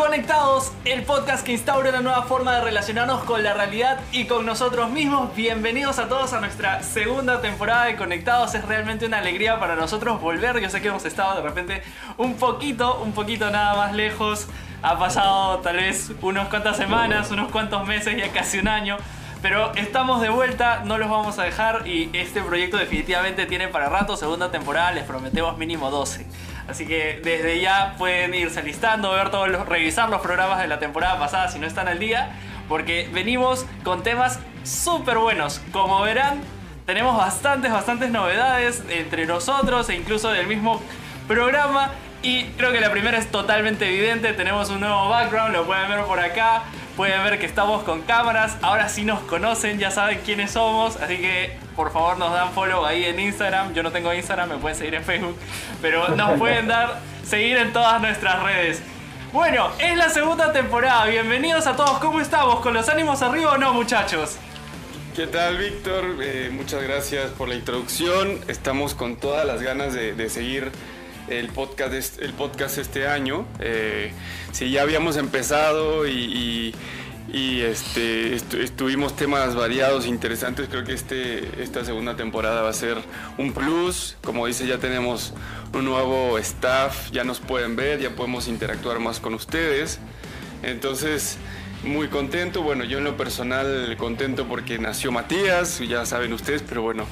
Conectados, el podcast que instaura una nueva forma de relacionarnos con la realidad y con nosotros mismos. Bienvenidos a todos a nuestra segunda temporada de Conectados. Es realmente una alegría para nosotros volver. Yo sé que hemos estado de repente un poquito, un poquito nada más lejos. Ha pasado tal vez unas cuantas semanas, unos cuantos meses, ya casi un año. Pero estamos de vuelta, no los vamos a dejar y este proyecto definitivamente tiene para rato, segunda temporada, les prometemos mínimo 12. Así que desde ya pueden irse listando, ver todos los, revisar los programas de la temporada pasada si no están al día, porque venimos con temas súper buenos. Como verán, tenemos bastantes, bastantes novedades entre nosotros e incluso del mismo programa. Y creo que la primera es totalmente evidente, tenemos un nuevo background, lo pueden ver por acá. Pueden ver que estamos con cámaras, ahora sí nos conocen, ya saben quiénes somos, así que por favor nos dan follow ahí en Instagram. Yo no tengo Instagram, me pueden seguir en Facebook, pero nos pueden dar seguir en todas nuestras redes. Bueno, es la segunda temporada, bienvenidos a todos, ¿cómo estamos? ¿Con los ánimos arriba o no muchachos? ¿Qué tal Víctor? Eh, muchas gracias por la introducción, estamos con todas las ganas de, seguir el podcast, el podcast este año. Eh, si ya habíamos empezado y, este, estuvimos temas variados, interesantes. Creo que este, esta segunda temporada va a ser un plus. Como dice, ya tenemos un nuevo staff, ya nos pueden ver, ya podemos interactuar más con ustedes. Entonces, muy contento. Bueno, yo en lo personal contento porque nació Matías, ya saben ustedes, pero bueno,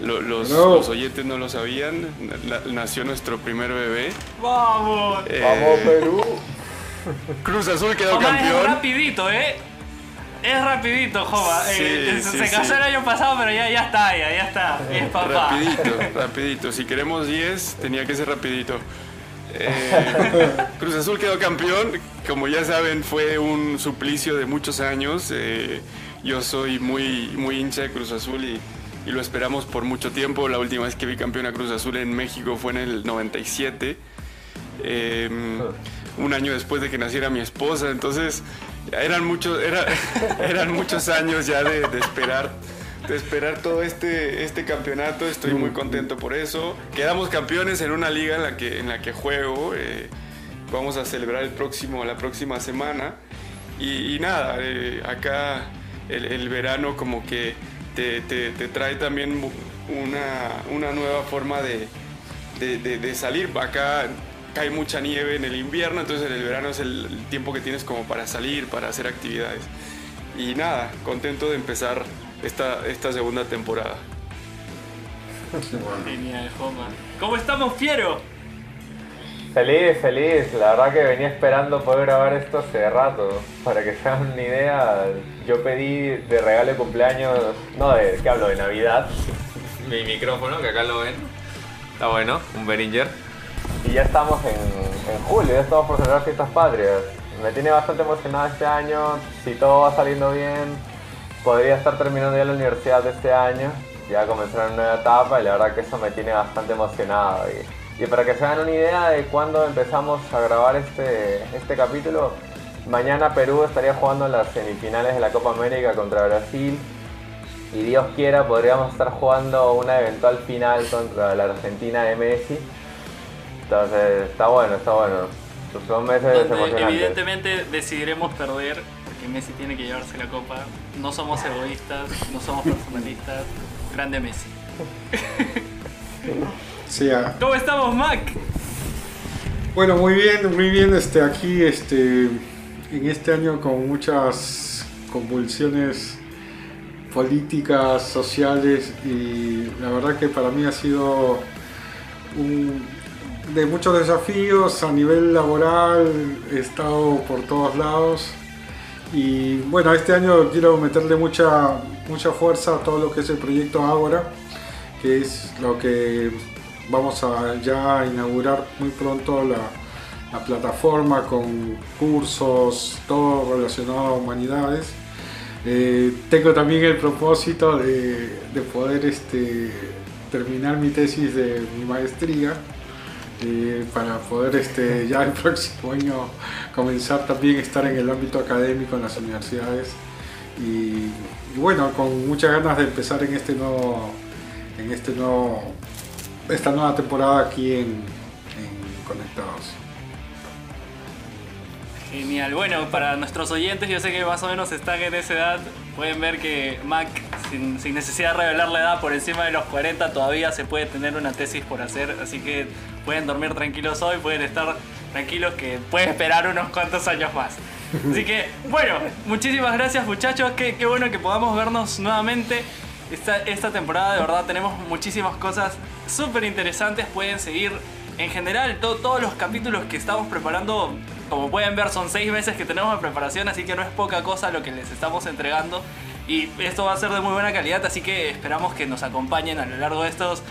los, oyentes no lo sabían. nació nuestro primer bebé. ¡Vamos! Eh, ¡Vamos, Perú! Cruz Azul quedó campeón. Es rapidito, ¿eh? Es rapidito, Jova. Eh, se casó el año pasado, pero ya, ya está, ya, ya está. Es papá. Rapidito, rapidito. Si queremos 10, tenía que ser rapidito. Eh, Cruz Azul quedó campeón. Como ya saben, fue un suplicio de muchos años. yo soy muy, muy hincha de Cruz Azul y y lo esperamos por mucho tiempo. La última vez que vi campeón a Cruz Azul en México fue en el 97, em, un año después de que naciera mi esposa. Entonces eran muchos, eran muchos años ya de, esperar. De esperar todo este, este campeonato, estoy muy contento por eso. Quedamos campeones en una liga en la que, en la que juego. Eh, vamos a celebrar el próximo, la próxima semana. Y, nada, eh, acá el, verano como que te, trae también una, nueva forma de, salir. Acá cae mucha nieve en el invierno, entonces en el verano es el, tiempo que tienes como para salir, para hacer actividades. Y nada, contento de empezar esta, esta segunda temporada. ¿Cómo estamos, Fiero? Feliz, feliz. La verdad que venía esperando poder grabar esto hace rato. Para que se hagan una idea, yo pedí de regalo de cumpleaños, no de, ¿qué hablo? De Navidad. Mi micrófono, que acá lo ven. Está bueno, un Behringer. Y ya estamos en, en julio, ya estamos por celebrar fiestas patrias. Me tiene bastante emocionado este año. Si todo va saliendo bien, podría estar terminando ya la universidad de este año. Ya comenzar una nueva etapa y la verdad que eso me tiene bastante emocionado. Y y para que se hagan una idea de cuándo empezamos a grabar este, este capítulo, mañana Perú estaría jugando las semifinales de la Copa América contra Brasil. Y Dios quiera, podríamos estar jugando una eventual final contra la Argentina de Messi. Entonces, está bueno, está bueno. Son meses emocionantes. Evidentemente decidiremos perder porque Messi tiene que llevarse la copa. No somos egoístas, no somos personalistas. Grande Messi. ¿Cómo estamos, Mac? Bueno, muy bien, muy bien. Este, aquí, este, en este año con muchas convulsiones políticas, sociales y la verdad que para mí ha sido de muchos desafíos a nivel laboral. He estado por todos lados y bueno, este año quiero meterle mucha mucha fuerza a todo lo que es el proyecto Ágora, que es lo que vamos a ya inaugurar muy pronto la, plataforma con cursos, todo relacionado a humanidades. Eh, tengo también el propósito de, poder este, terminar mi tesis de mi maestría eh, para poder este, ya el próximo año comenzar también a estar en el ámbito académico en las universidades y, y bueno, con muchas ganas de empezar en este nuevo, en este nuevo esta nueva temporada aquí en, Conectados. Genial. Bueno, para nuestros oyentes, yo sé que más o menos están en esa edad. Pueden ver que Mac, sin, sin, necesidad de revelar la edad, por encima de los 40 todavía se puede tener una tesis por hacer. Así que pueden dormir tranquilos hoy, pueden estar tranquilos que pueden esperar unos cuantos años más. Así que, bueno, muchísimas gracias muchachos. Qué, qué bueno que podamos vernos nuevamente. Esta, temporada de verdad tenemos muchísimas cosas súper interesantes. Pueden seguir en general todos los capítulos que estamos preparando. Como pueden ver son seis meses que tenemos de preparación, así que no es poca cosa lo que les estamos entregando. Y esto va a ser de muy buena calidad, así que esperamos que nos acompañen a lo largo de estos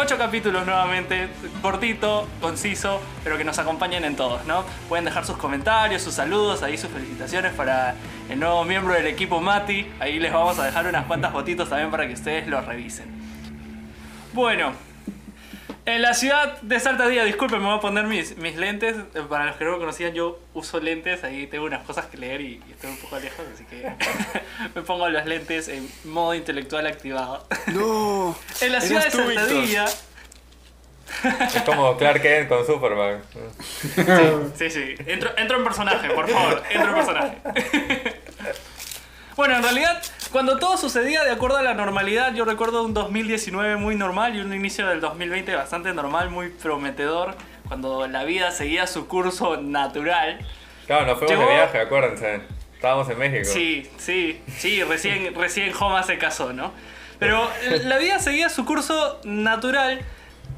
ocho capítulos nuevamente, cortito, conciso, pero que nos acompañen en todos, ¿no? Pueden dejar sus comentarios, sus saludos, ahí sus felicitaciones para el nuevo miembro del equipo Mati. Ahí les vamos a dejar unas cuantas fotitos también para que ustedes los revisen. Bueno, en la ciudad de Salta Día, disculpen, me voy a poner mis, mis lentes. Para los que no me conocían, yo uso lentes, ahí tengo unas cosas que leer y, y estoy un poco lejos, así que me pongo los lentes en modo intelectual activado. No. en la ciudad de Salta Víctor. Día. Es como Clark Kent con Superman. Sí, sí. Entro, entro en personaje, por favor. Entro en personaje. Bueno, en realidad, cuando todo sucedía de acuerdo a la normalidad, yo recuerdo un 2019 muy normal y un inicio del 2020 bastante normal, muy prometedor, cuando la vida seguía su curso natural. Claro, nos fuimos Llegó- de viaje, acuérdense. Estábamos en México. Sí, sí, sí, recién, recién Homa se casó, ¿no? Pero la vida seguía su curso natural.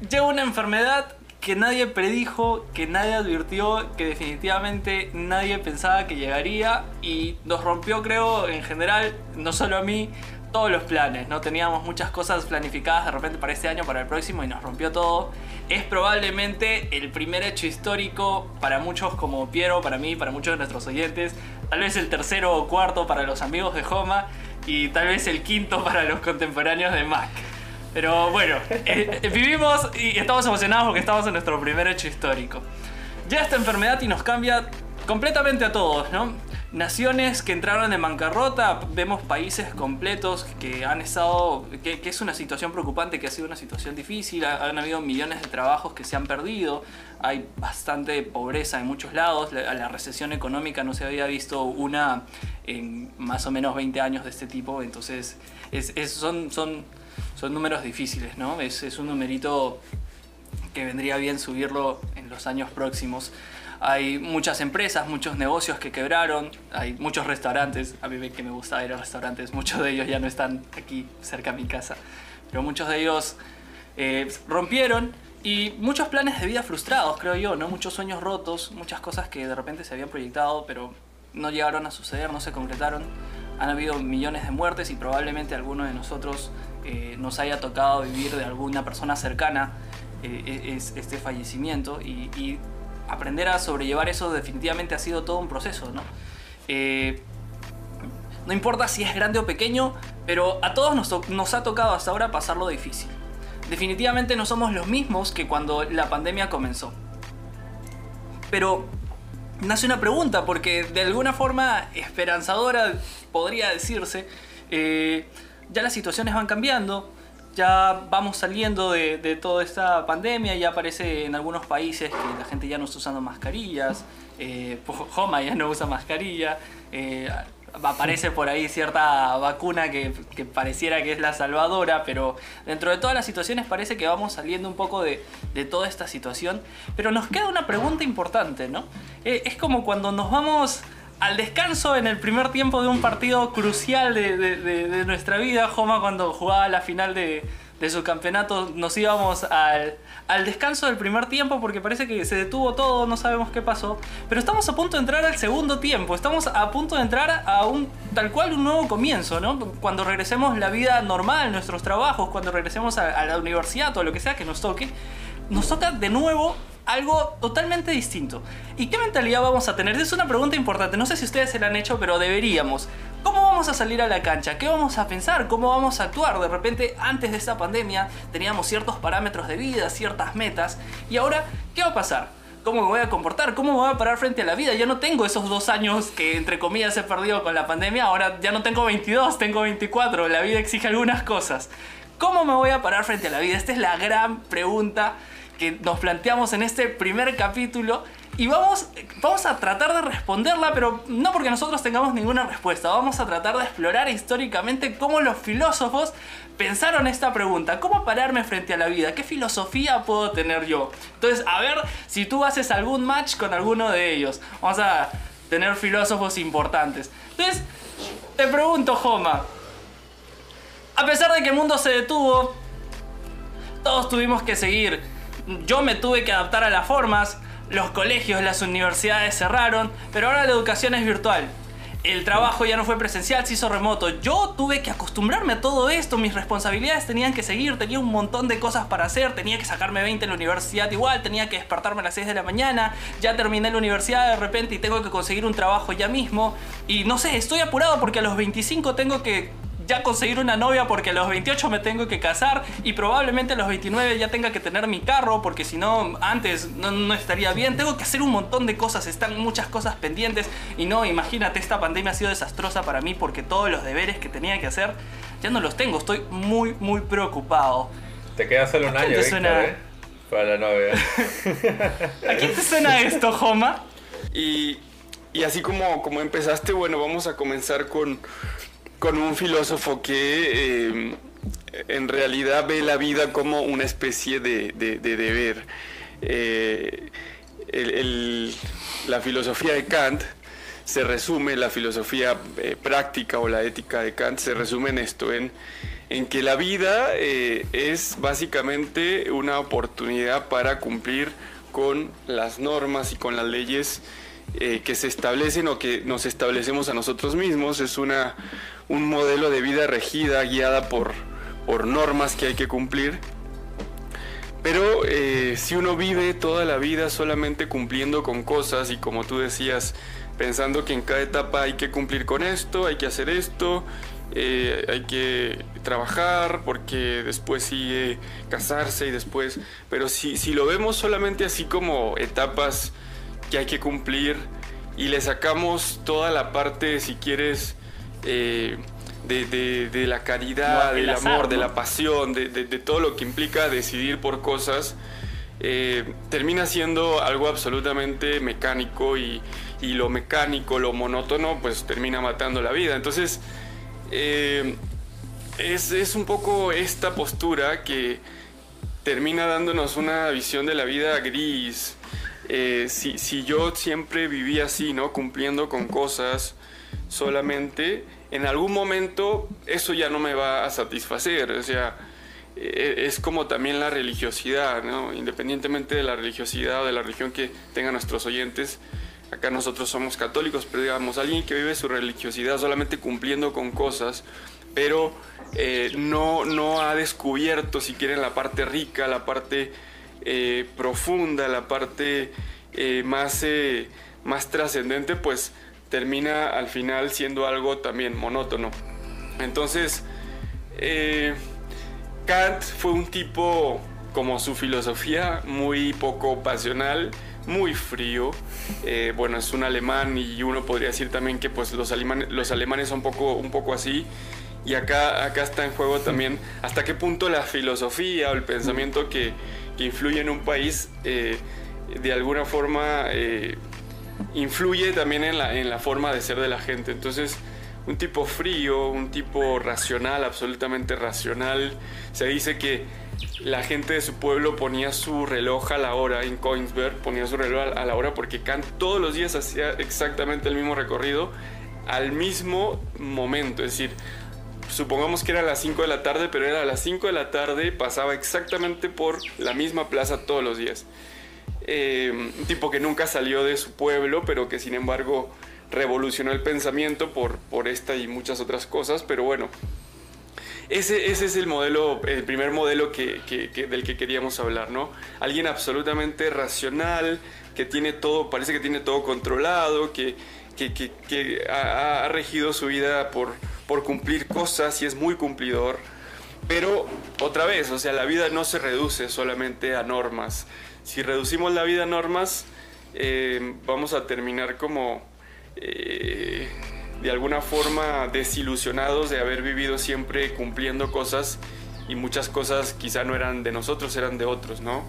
Llega una enfermedad que nadie predijo, que nadie advirtió, que definitivamente nadie pensaba que llegaría y nos rompió, creo, en general, no solo a mí, todos los planes, ¿no? Teníamos muchas cosas planificadas de repente para este año, para el próximo y nos rompió todo. Es probablemente el primer hecho histórico para muchos como Piero, para mí, para muchos de nuestros oyentes. Tal vez el tercero o cuarto para los amigos de Homa y tal vez el quinto para los contemporáneos de Mac. Pero bueno, eh, eh, vivimos y estamos emocionados porque estamos en nuestro primer hecho histórico. Ya esta enfermedad y nos cambia completamente a todos, ¿no? Naciones que entraron en bancarrota, vemos países completos que han estado, que, es una situación preocupante, que ha sido una situación difícil, ha- han habido millones de trabajos que se han perdido, hay bastante pobreza en muchos lados, la, la recesión económica no se había visto una en más o menos 20 años de este tipo, entonces es- son, son números difíciles, ¿no? Es, es un numerito que vendría bien subirlo en los años próximos. Hay muchas empresas, muchos negocios que quebraron, hay muchos restaurantes, a mí que me gusta ir a restaurantes, muchos de ellos ya no están aquí cerca de mi casa, pero muchos de ellos eh, rompieron y muchos planes de vida frustrados, creo yo, ¿no? Muchos sueños rotos, muchas cosas que de repente se habían proyectado, pero no llegaron a suceder, no se concretaron. Han habido millones de muertes y probablemente alguno de nosotros eh, nos haya tocado vivir de alguna persona cercana eh, es, este fallecimiento y, aprender a sobrellevar eso definitivamente ha sido todo un proceso, ¿no? Eh, no importa si es grande o pequeño, pero a todos nos, to- nos ha tocado hasta ahora pasarlo difícil. Definitivamente no somos los mismos que cuando la pandemia comenzó. Pero nace una pregunta, porque de alguna forma esperanzadora podría decirse, eh, ya las situaciones van cambiando, ya vamos saliendo de, toda esta pandemia, ya aparece en algunos países que la gente ya no está usando mascarillas, eh, Homa ya no usa mascarilla, eh, aparece por ahí cierta vacuna que, pareciera que es la salvadora, pero dentro de todas las situaciones parece que vamos saliendo un poco de, de toda esta situación. Pero nos queda una pregunta importante, ¿no? Eh, es como cuando nos vamos al descanso en el primer tiempo de un partido crucial de, nuestra vida. Joma cuando jugaba la final de, su campeonato nos íbamos al, al descanso del primer tiempo porque parece que se detuvo todo, no sabemos qué pasó. Pero estamos a punto de entrar al segundo tiempo, estamos a punto de entrar a un tal cual un nuevo comienzo, ¿no? Cuando regresemos la vida normal, nuestros trabajos, cuando regresemos a, a la universidad o lo que sea que nos toque, nos toca de nuevo algo totalmente distinto. ¿Y qué mentalidad vamos a tener? Es una pregunta importante. No sé si ustedes se la han hecho, pero deberíamos. ¿Cómo vamos a salir a la cancha? ¿Qué vamos a pensar? ¿Cómo vamos a actuar? De repente, antes de esta pandemia, teníamos ciertos parámetros de vida, ciertas metas. Y ahora, ¿qué va a pasar? ¿Cómo me voy a comportar? ¿Cómo me voy a parar frente a la vida? Ya no tengo esos dos años que, entre comillas, he perdido con la pandemia. Ahora ya no tengo 22, tengo 24. La vida exige algunas cosas. ¿Cómo me voy a parar frente a la vida? Esta es la gran pregunta que nos planteamos en este primer capítulo y vamos, vamos a tratar de responderla, pero no porque nosotros tengamos ninguna respuesta. Vamos a tratar de explorar históricamente cómo los filósofos pensaron esta pregunta. ¿Cómo pararme frente a la vida? ¿Qué filosofía puedo tener yo? Entonces, a ver si tú haces algún match con alguno de ellos. Vamos a tener filósofos importantes. Entonces, te pregunto, Joma. A pesar de que el mundo se detuvo, todos tuvimos que seguir. Yo me tuve que adaptar a las formas los colegios, las universidades cerraron, pero ahora la educación es virtual. El trabajo ya no fue presencial, se hizo remoto. Yo tuve que acostumbrarme a todo esto, mis responsabilidades tenían que seguir, tenía un montón de cosas para hacer, tenía que sacarme 20 en la universidad igual, tenía que despertarme a las 6 de la mañana, ya terminé la universidad de repente y tengo que conseguir un trabajo ya mismo. Y no sé, estoy apurado porque a los 25 tengo que ya conseguir una novia porque a los 28 me tengo que casar y probablemente a los 29 ya tenga que tener mi carro porque si no antes no, estaría bien. Tengo que hacer un montón de cosas, están muchas cosas pendientes y no, imagínate, esta pandemia ha sido desastrosa para mí porque todos los deberes que tenía que hacer ya no los tengo, estoy muy, muy preocupado. Te queda solo un año, suena... ¿eh? Para la novia. ¿A quién te suena esto, Joma? Y, y así como, como empezaste, bueno, vamos a comenzar con con un filósofo que em, en realidad ve la vida como una especie de, deber. Eh, la filosofía de Kant se resume, la filosofía eh, práctica o la ética de Kant se resume en esto, en, en que la vida eh, es básicamente una oportunidad para cumplir con las normas y con las leyes que se establecen o que nos establecemos a nosotros mismos. Es una, un modelo de vida regida, guiada por, por normas que hay que cumplir. Pero eh, si uno vive toda la vida solamente cumpliendo con cosas y como tú decías, pensando que en cada etapa hay que cumplir con esto, hay que hacer esto, eh, hay que trabajar porque después sigue casarse y después... Pero si, si lo vemos solamente así como etapas que hay que cumplir y le sacamos toda la parte, si quieres, eh, de, la caridad, del amor, de la pasión, de, todo lo que implica decidir por cosas, eh, termina siendo algo absolutamente mecánico y, lo mecánico, lo monótono, pues termina matando la vida. Entonces, eh, es, un poco esta postura que termina dándonos una visión de la vida gris. Si, si yo siempre vivía así, ¿no? Cumpliendo con cosas solamente, en algún momento eso ya no me va a satisfacer. O sea, e, es como también la religiosidad, ¿no? Independientemente de la religiosidad o de la religión que tengan nuestros oyentes, acá nosotros somos católicos, pero digamos, alguien que vive su religiosidad solamente cumpliendo con cosas, pero eh, no, no ha descubierto, si quieren, la parte rica, la parte eh, profunda, la parte eh, más, más trascendente, pues termina al final siendo algo también monótono. Entonces, eh, Kant fue un tipo, como su filosofía, muy poco pasional, muy frío. Eh, bueno, es un alemán y uno podría decir también que pues, los, alemanes, los alemanes son poco, un poco así. Y acá, acá está en juego también hasta qué punto la filosofía o el pensamiento que, influye en un país eh, de alguna forma influye también en la, en la forma de ser de la gente. Entonces, un tipo frío, un tipo racional, absolutamente racional. Se dice que la gente de su pueblo ponía su reloj a la hora en Coinsberg, ponía su reloj a la hora porque Kant todos los días hacía exactamente el mismo recorrido al mismo momento. Es decir, supongamos que era a las 5 de la tarde, pero era a las 5 de la tarde, pasaba exactamente por la misma plaza todos los días. Eh, un tipo que nunca salió de su pueblo, pero que sin embargo revolucionó el pensamiento por, por esta y muchas otras cosas, pero bueno, ese, ese es el modelo, el primer modelo que, del que queríamos hablar, ¿no? Alguien absolutamente racional, que tiene todo, parece que tiene todo controlado, que, que ha, ha, regido su vida por, por cumplir cosas y es muy cumplidor. Pero otra vez, o sea, la vida no se reduce solamente a normas, si reducimos la vida a normas, eh, vamos a terminar como eh, de alguna forma desilusionados de haber vivido siempre cumpliendo cosas y muchas cosas quizá no eran de nosotros, eran de otros, ¿no?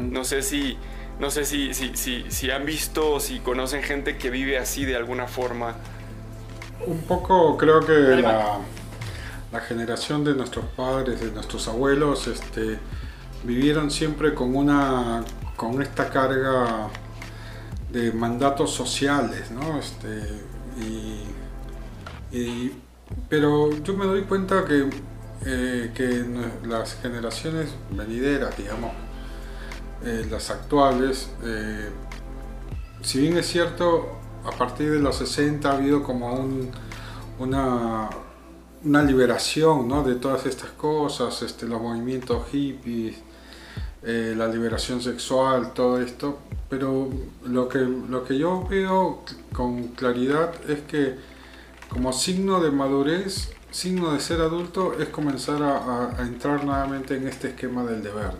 No sé si, No sé si, si, si, si han visto o si conocen gente que vive así de alguna forma. Un poco creo que la, la generación de nuestros padres, de nuestros abuelos, este, vivieron siempre con una con esta carga de mandatos sociales, ¿no? Este, y, pero yo me doy cuenta que, eh, que las generaciones venideras, digamos, eh, las actuales, eh, si bien es cierto, a partir de los 60 ha habido como un, una, liberación ¿no? de todas estas cosas, este, los movimientos hippies, eh, la liberación sexual, todo esto, pero lo que, lo que yo veo con claridad es que como signo de madurez, signo de ser adulto, es comenzar a, entrar nuevamente en este esquema del deber.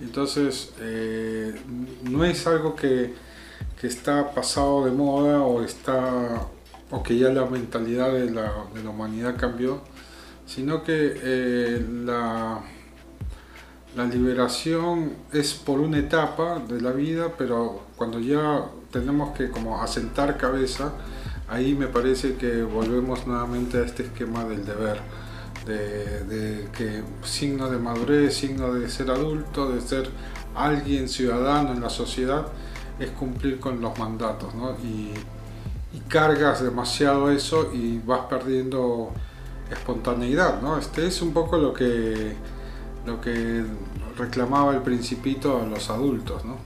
Entonces, eh, no es algo que, está pasado de moda o, está, o que ya la mentalidad de la, de la humanidad cambió, sino que eh, la la liberación es por una etapa de la vida, pero cuando ya tenemos que como asentar cabeza, ahí me parece que volvemos nuevamente a este esquema del deber, de, que signo de madurez, signo de ser adulto, de ser alguien ciudadano en la sociedad, es cumplir con los mandatos, ¿no? Y, cargas demasiado eso y vas perdiendo espontaneidad, ¿no? Este es un poco lo que lo que reclamaba el principito a los adultos, ¿no?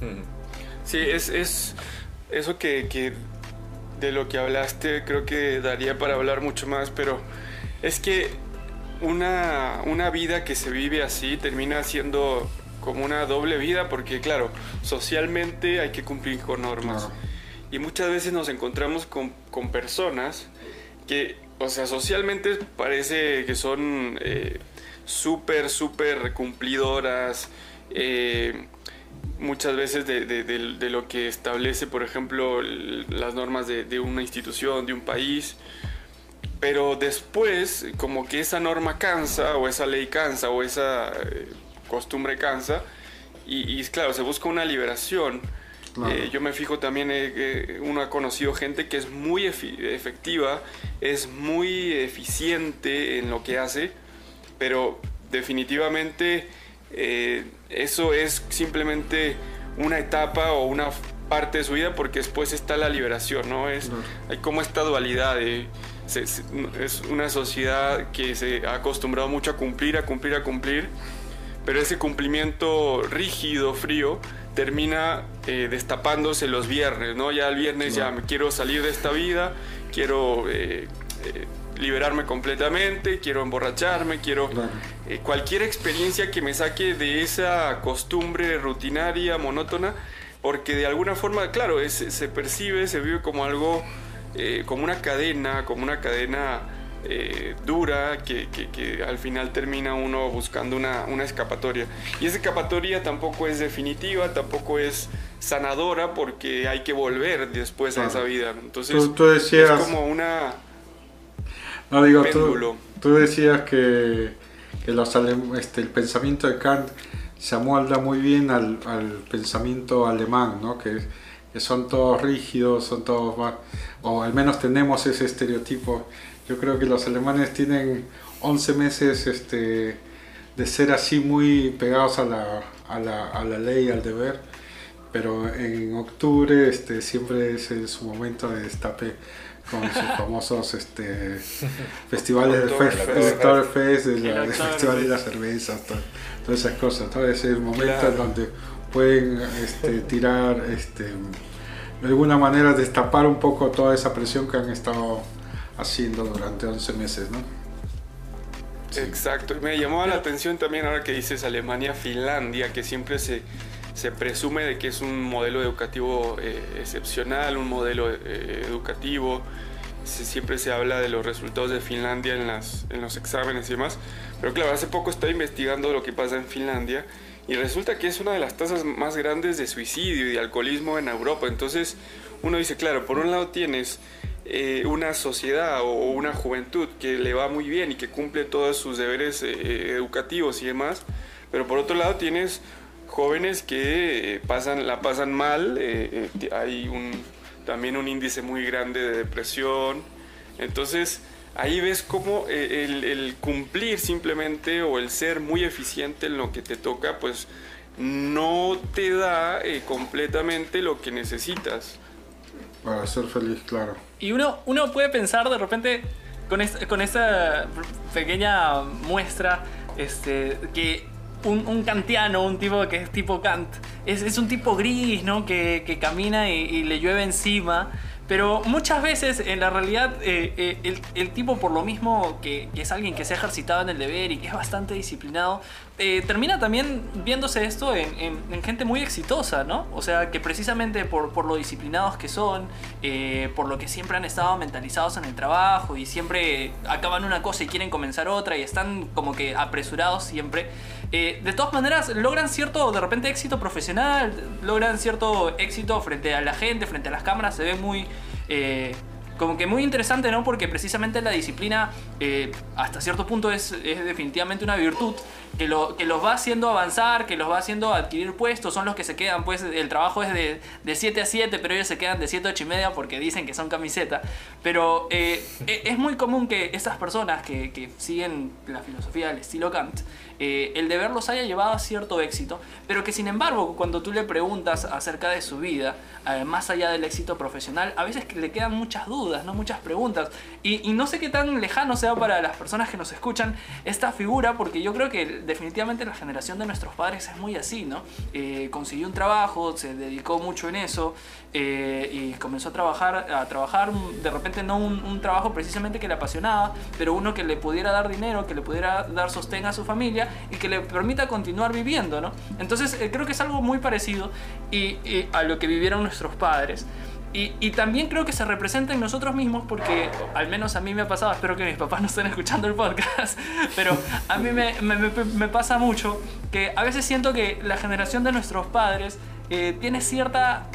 Sí, es, es eso que, de lo que hablaste creo que daría para hablar mucho más, pero es que una, una vida que se vive así termina siendo como una doble vida porque claro, socialmente hay que cumplir con normas. Y muchas veces nos encontramos con, con personas que o sea, socialmente parece que son eh, súper, súper cumplidoras. Eh, muchas veces de, lo que establece, por ejemplo, las normas de, una institución, de un país. Pero después, como que esa norma cansa, o esa ley cansa, o esa eh, costumbre cansa, y, y, claro, se busca una liberación. Eh, yo me fijo también, eh, uno ha conocido gente que es muy efectiva, es muy eficiente en lo que hace, pero definitivamente eh, eso es simplemente una etapa o una parte de su vida porque después está la liberación, ¿no? Es, Hay como esta dualidad es una sociedad que se ha acostumbrado mucho a cumplir, a cumplir, a cumplir, pero ese cumplimiento rígido, frío, termina eh, destapándose los viernes, ¿no? Ya el viernes ya me quiero salir de esta vida, quiero eh, eh, liberarme completamente, quiero emborracharme, quiero cualquier experiencia que me saque de esa costumbre rutinaria, monótona, porque de alguna forma, claro, se percibe, se vive como algo, como una cadena, como una cadena eh, dura que, que, al final termina uno buscando una, una, escapatoria. Y esa escapatoria tampoco es definitiva, tampoco es sanadora porque hay que volver después a esa vida. Entonces tú, decías, es como una... No digo, tú, tú, decías que, que los este, el pensamiento de Kant se amolda muy bien al, al pensamiento alemán, ¿no? que, que son todos rígidos, son todos o al menos tenemos ese estereotipo yo creo que los alemanes tienen 11 meses este, de ser así muy pegados a la, a la, a la ley, al deber, pero en octubre este, siempre es su momento de destape con sus famosos este, festivales de Fest, el Festival de la Cerveza, todas esas cosas, todo ese momento en donde pueden este, tirar, este, de alguna manera destapar un poco toda esa presión que han estado haciendo durante 11 meses, ¿no? Exacto, me llamó la atención también ahora que dices Alemania, Finlandia, que siempre se, se presume de que es un modelo educativo eh, excepcional, un modelo eh, educativo, siempre se habla de los resultados de Finlandia en, las, en los exámenes y demás, pero claro, hace poco estaba investigando lo que pasa en Finlandia y resulta que es una de las tasas más grandes de suicidio y de alcoholismo en Europa, entonces uno dice, claro, por un lado tienes eh, una sociedad o una juventud que le va muy bien y que cumple todos sus deberes eh, educativos y demás, pero por otro lado tienes jóvenes que pasan, la pasan mal, hay también un índice muy grande de depresión. Entonces, ahí ves cómo el, cumplir simplemente o el ser muy eficiente en lo que te toca, pues no te da completamente lo que necesitas. Para ser feliz, claro. Y uno, uno puede pensar de repente con, con esta pequeña muestra este, que un, kantiano, un tipo que es tipo Kant, es, es un tipo gris, ¿no? Que, que camina y, le llueve encima. Pero muchas veces en la realidad eh, eh, el, el, tipo por lo mismo que, que, es alguien que se ha ejercitado en el deber y que es bastante disciplinado, eh, termina también viéndose esto en, en, en, gente muy exitosa, ¿no? O sea, que precisamente por, por lo disciplinados que son, por lo que siempre han estado mentalizados en el trabajo y siempre acaban una cosa y quieren comenzar otra y están como que apresurados siempre, de todas maneras logran cierto de repente éxito profesional, logran cierto éxito frente a la gente, frente a las cámaras, se ven muy eh, como que muy interesante, ¿no? Porque precisamente la disciplina eh, hasta cierto punto es, definitivamente una virtud que, lo, que los va haciendo avanzar, que los va haciendo adquirir puestos, son los que se quedan, pues el trabajo es de, de 7 a 7, pero ellos se quedan de 7 a 8 y media porque dicen que son camiseta. Pero eh, es muy común que estas personas que, siguen la filosofía del estilo Kant, eh, el deber los haya llevado a cierto éxito, pero que sin embargo cuando tú le preguntas acerca de su vida, eh, más allá del éxito profesional, a veces le quedan muchas dudas, ¿no? muchas preguntas. Y, no sé qué tan lejano sea para las personas que nos escuchan esta figura, porque yo creo que definitivamente la generación de nuestros padres es muy así, ¿no? Eh, consiguió un trabajo, se dedicó mucho en eso eh, y comenzó a trabajar, a trabajar de repente no un, trabajo precisamente que le apasionaba, pero uno que le pudiera dar dinero, que le pudiera dar sostén a su familia y que le permita continuar viviendo, ¿no? Entonces eh, creo que es algo muy parecido y a lo que vivieron nuestros padres. Y, también creo que se representa en nosotros mismos porque al menos a mí me ha pasado, espero que mis papás no estén escuchando el podcast, pero a mí me pasa mucho que a veces siento que la generación de nuestros padres eh, tiene cierta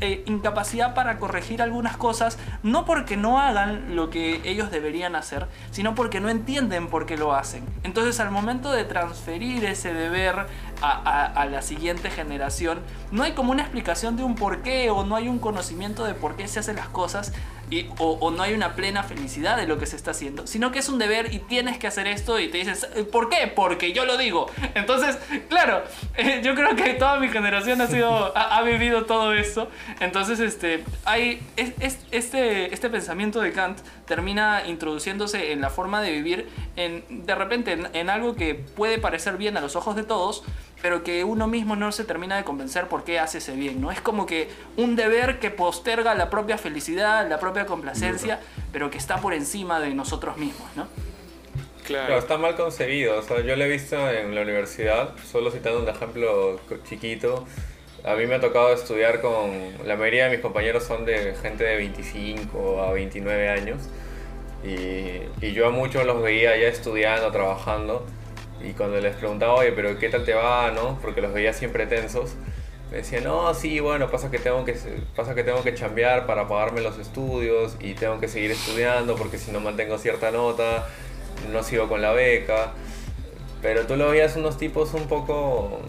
eh, incapacidad para corregir algunas cosas, no porque no hagan lo que ellos deberían hacer, sino porque no entienden por qué lo hacen. Entonces al momento de transferir ese deber a, a, a la siguiente generación, no hay como una explicación de un por qué o no hay un conocimiento de por qué se hacen las cosas y, o, no hay una plena felicidad de lo que se está haciendo, sino que es un deber y tienes que hacer esto y te dices, ¿por qué? Porque yo lo digo. Entonces, claro, eh, yo creo que toda mi generación ha, sido, ha, vivido todo esto. Entonces, este, hay, es, este, este pensamiento de Kant termina introduciéndose en la forma de vivir, en, de repente en, en algo que puede parecer bien a los ojos de todos, pero que uno mismo no se termina de convencer por qué hace ese bien, ¿no? Es como que un deber que posterga la propia felicidad, la propia complacencia, pero que está por encima de nosotros mismos, ¿no? Claro. Pero está mal concebido, o sea, yo lo he visto en la universidad, solo citando un ejemplo chiquito, a mí me ha tocado estudiar con, la mayoría de mis compañeros son de gente de 25 a 29 años, y, y yo a muchos los veía ya estudiando, trabajando, y cuando les preguntaba, oye, pero ¿qué tal te va? ¿no? Porque los veía siempre tensos. Me decían, no, sí, bueno, pasa que, tengo que, pasa que tengo que chambear para pagarme los estudios y tengo que seguir estudiando porque si no mantengo cierta nota, no sigo con la beca. Pero tú lo veías unos tipos un poco...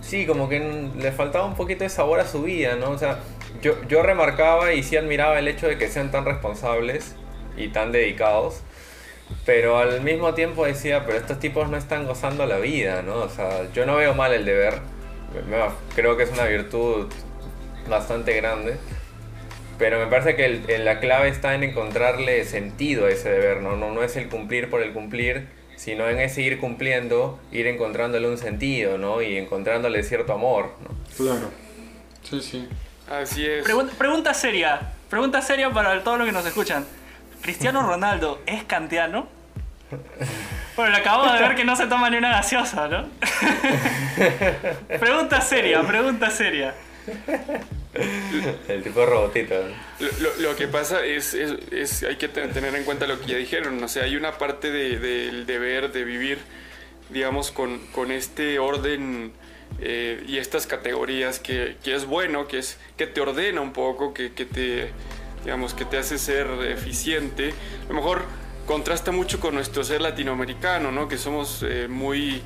Sí, como que le faltaba un poquito de sabor a su vida, ¿no? O sea, yo, yo remarcaba y sí admiraba el hecho de que sean tan responsables y tan dedicados pero al mismo tiempo decía, pero estos tipos no están gozando la vida, ¿no? O sea, yo no veo mal el deber, creo que es una virtud bastante grande, pero me parece que el, la clave está en encontrarle sentido a ese deber, ¿no? ¿no? No es el cumplir por el cumplir, sino en ese ir cumpliendo, ir encontrándole un sentido, ¿no? Y encontrándole cierto amor, ¿no? Claro, sí, sí. Así es. Pregunta, pregunta seria, pregunta seria para todos los que nos escuchan. ¿Cristiano Ronaldo es kantiano? Bueno, le acabamos de ver que no se toma ni una gaseosa, ¿no? pregunta seria, pregunta seria. El tipo de robotito. Lo, lo, que pasa es, es, es, hay que tener en cuenta lo que ya dijeron. O sea, hay una parte del de, deber de vivir, digamos, con, con este orden eh, y estas categorías que, que, es bueno, que, es, que te ordena un poco, que, que te digamos, que te hace ser eficiente. A lo mejor contrasta mucho con nuestro ser latinoamericano, ¿no? Que somos eh, muy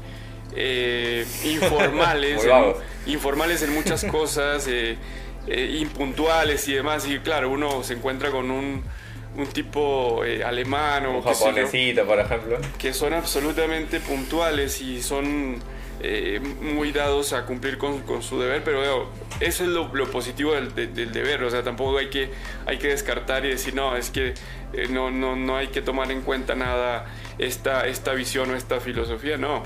eh, informales, en, informales en muchas cosas, eh, impuntuales y demás. Y claro, uno se encuentra con un, un tipo alemán o un japonesito, por ejemplo, que son absolutamente puntuales y son muy dados a cumplir con, con su deber, pero eso es lo, positivo del, del, deber, o sea, tampoco hay que, hay que descartar y decir, no, es que no, no, no hay que tomar en cuenta nada esta, esta visión o esta filosofía, no.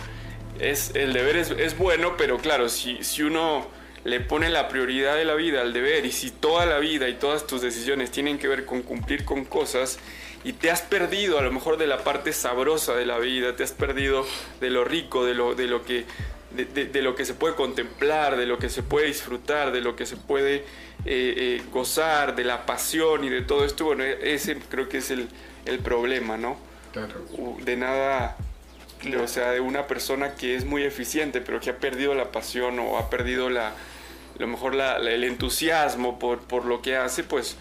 Es, el deber es, bueno, pero claro, si, si uno le pone la prioridad de la vida al deber y si toda la vida y todas tus decisiones tienen que ver con cumplir con cosas y te has perdido a lo mejor de la parte sabrosa de la vida, te has perdido de lo rico, de lo, de lo que... De, lo que se puede contemplar, de lo que se puede disfrutar, de lo que se puede eh, eh, gozar, de la pasión y de todo esto, bueno, ese creo que es el, el problema, ¿no? Claro. De nada o sea, de una persona que es muy eficiente, pero que ha perdido la pasión o ha perdido la, a lo mejor el entusiasmo por, por, lo que hace, pues